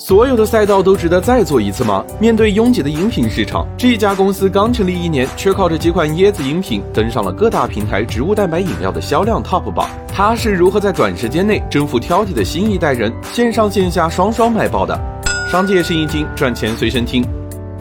所有的赛道都值得再做一次吗？面对拥挤的饮品市场，这家公司刚成立一年，却靠着几款椰子饮品登上了各大平台植物蛋白饮料的销量 TOP 榜。它是如何在短时间内征服挑剔的新一代人，线上线下双双卖爆的？商界生意经，赚钱随身听。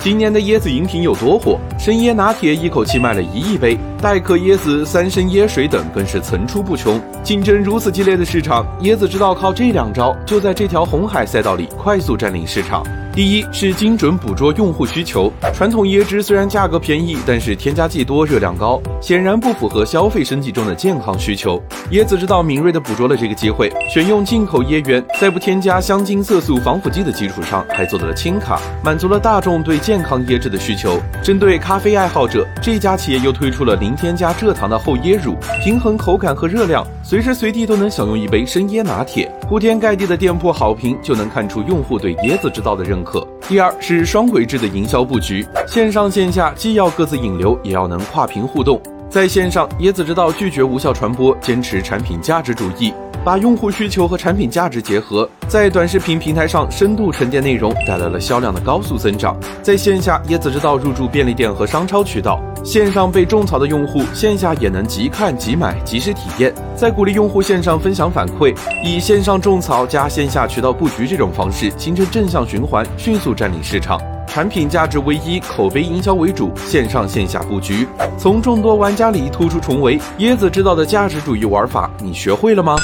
今年的椰子饮品有多火？深椰拿铁一口气卖了一亿杯，代客椰子、三生椰水等更是层出不穷。竞争如此激烈的市场，椰子知道靠这两招，就在这条红海赛道里快速占领市场。第一是精准捕捉用户需求。传统椰汁虽然价格便宜，但是添加剂多、热量高，显然不符合消费升级中的健康需求。椰子知道敏锐地捕捉了这个机会，选用进口椰源，在不添加香精、色素、防腐剂的基础上，还做到了轻卡，满足了大众对健康椰汁的需求。针对咖啡爱好者，这家企业又推出了零添加蔗糖的厚椰乳，平衡口感和热量，随时随地都能享用一杯生椰拿铁。铺天盖地的店铺好评，就能看出用户对椰子之道的认可。第二是双轨制的营销布局，线上线下既要各自引流，也要能跨屏互动。在线上，椰子知道拒绝无效传播，坚持产品价值主义。把用户需求和产品价值结合，在短视频平台上深度沉淀内容，带来了销量的高速增长。在线下，椰子知道入驻便利店和商超渠道，线上被种草的用户，线下也能即看即买，及时体验。在鼓励用户线上分享反馈，以线上种草加线下渠道布局这种方式，形成正向循环，迅速占领市场。产品价值为一，口碑营销为主，线上线下布局，从众多玩家里突出重围。椰子知道的价值主义玩法，你学会了吗？